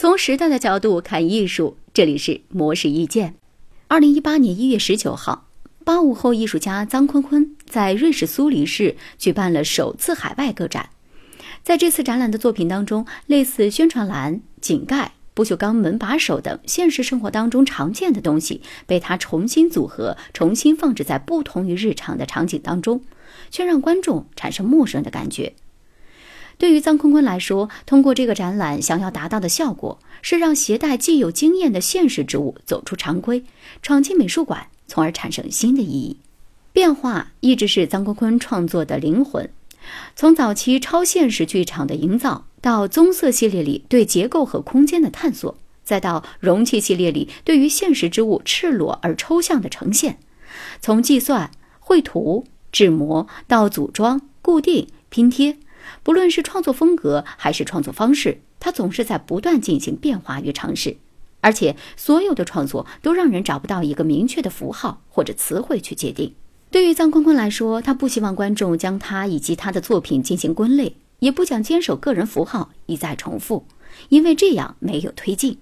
从时代的角度看艺术，这里是模式意见。二零一八年一月十九号，八五后艺术家臧坤坤在瑞士苏黎世举办了首次海外个展。在这次展览的作品当中，类似宣传栏、井盖、不锈钢门把手等现实生活当中常见的东西，被他重新组合、重新放置在不同于日常的场景当中，却让观众产生陌生的感觉。对于臧坤坤来说，通过这个展览，想要达到的效果是让携带既有经验的现实之物走出常规，闯进美术馆，从而产生新的意义。变化一直是臧坤坤创作的灵魂。从早期超现实剧场的营造，到棕色系列里对结构和空间的探索，再到容器系列里对于现实之物赤裸而抽象的呈现，从计算、绘图、制模到组装、固定、拼贴。不论是创作风格还是创作方式，他总是在不断进行变化与尝试，而且所有的创作都让人找不到一个明确的符号或者词汇去界定。对于臧坤坤来说，他不希望观众将他以及他的作品进行归类，也不想坚守个人符号一再重复，因为这样没有推进。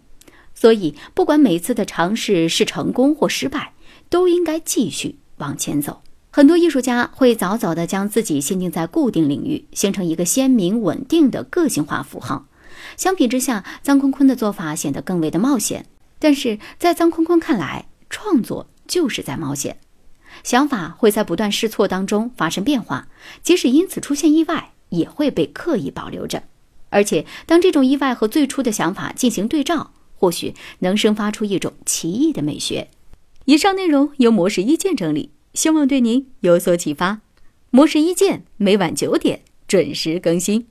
所以，不管每次的尝试是成功或失败，都应该继续往前走。很多艺术家会早早地将自己限定在固定领域，形成一个鲜明稳定的个性化符号。相比之下，臧坤坤的做法显得更为的冒险。但是在臧坤坤看来，创作就是在冒险，想法会在不断试错当中发生变化，即使因此出现意外，也会被刻意保留着。而且，当这种意外和最初的想法进行对照，或许能生发出一种奇异的美学。以上内容由模式意见整理。希望对您有所启发。模式一见每晚九点准时更新。